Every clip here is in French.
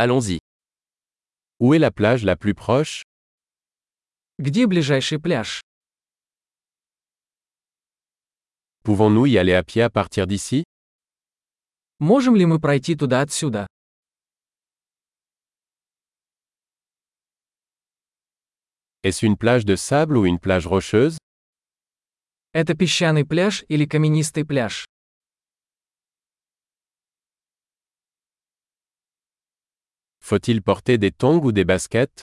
Allons-y. Où est la plage la plus proche Где ближайший пляж? Pouvons-nous y aller à pied à partir d'ici Можем ли мы пройти туда отсюда? Est-ce une plage de sable ou une plage rocheuse Это песчаный пляж или каменистый пляж? Faut-il porter des tongs ou des baskets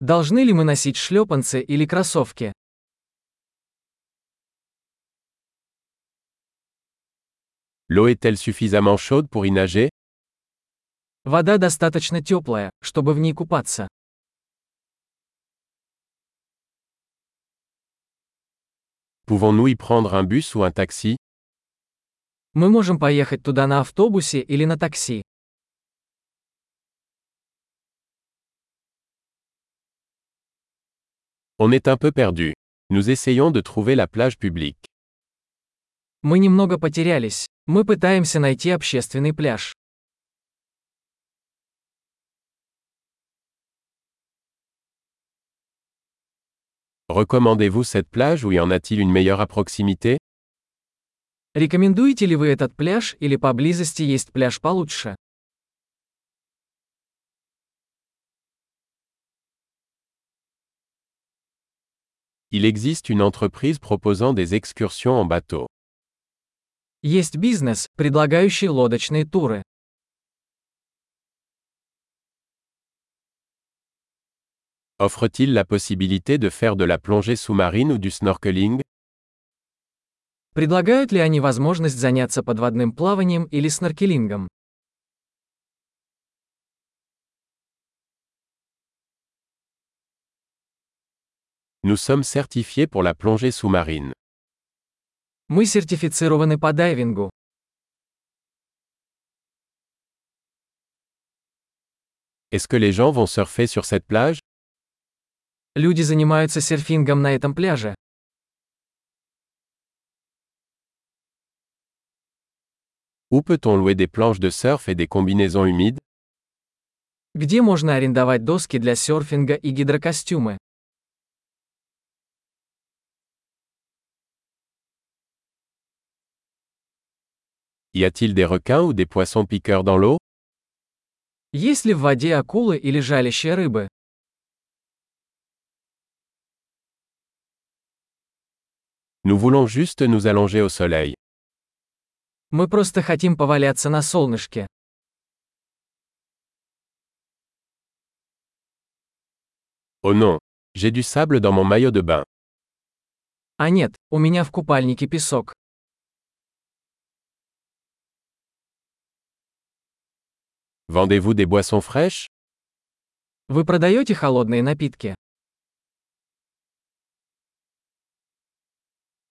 Должны ли мы носить шлепанцы или кроссовки? L'eau est-elle suffisamment chaude pour y nager Вода достаточно теплая, чтобы в ней купаться. Pouvons-nous y prendre un bus ou un taxi Мы можем поехать туда на автобусе или на такси. On est un peu perdu. Nous essayons de trouver la plage publique. Мы немного потерялись. Мы пытаемся найти общественный пляж. Recommandez-vous cette plage ou y en a-t-il une meilleure à proximité Рекомендуете ли вы этот пляж или поблизости есть пляж получше? Il existe une entreprise proposant des excursions en bateau. Есть бизнес, предлагающий лодочные туры. Offre-t-il la possibilité de faire de la plongée sous-marine ou du snorkeling Предлагают ли они возможность заняться подводным плаванием или сноркелингом? Nous sommes certifiés pour la plongée sous-marine. Мы сертифицированы по дайвингу. Est-ce que les gens vont surfer sur cette plage Люди занимаются серфингом на этом пляже. Où peut-on louer des planches de surf et des combinaisons humides Где можно арендовать доски для серфинга и гидрокостюмы? Y a-t-il des requins ou des poissons piqueurs dans l'eau Есть ли в воде акулы или жалящие рыбы? Nous voulons juste nous allonger au soleil. Мы просто хотим поваляться на солнышке. Oh non, j'ai du sable dans mon maillot de bain. А нет, у меня в купальнике песок. Vendez-vous des boissons fraîches Вы продаете холодные напитки?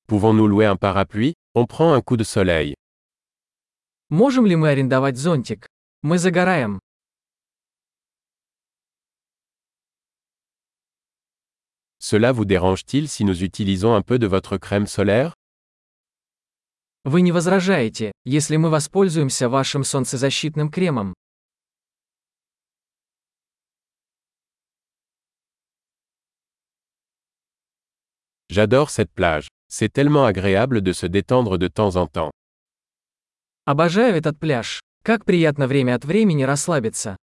Pouvons-nous louer un parapluie On prend un coup de soleil. Можем ли мы арендовать зонтик? Мы загораем. Cela vous dérange-t-il si nous utilisons un peu de votre crème solaire Вы не возражаете, если мы воспользуемся вашим солнцезащитным кремом? J'adore cette plage. C'est tellement agréable de se détendre de temps en temps. Обожаю этот пляж. Как приятно время от времени расслабиться.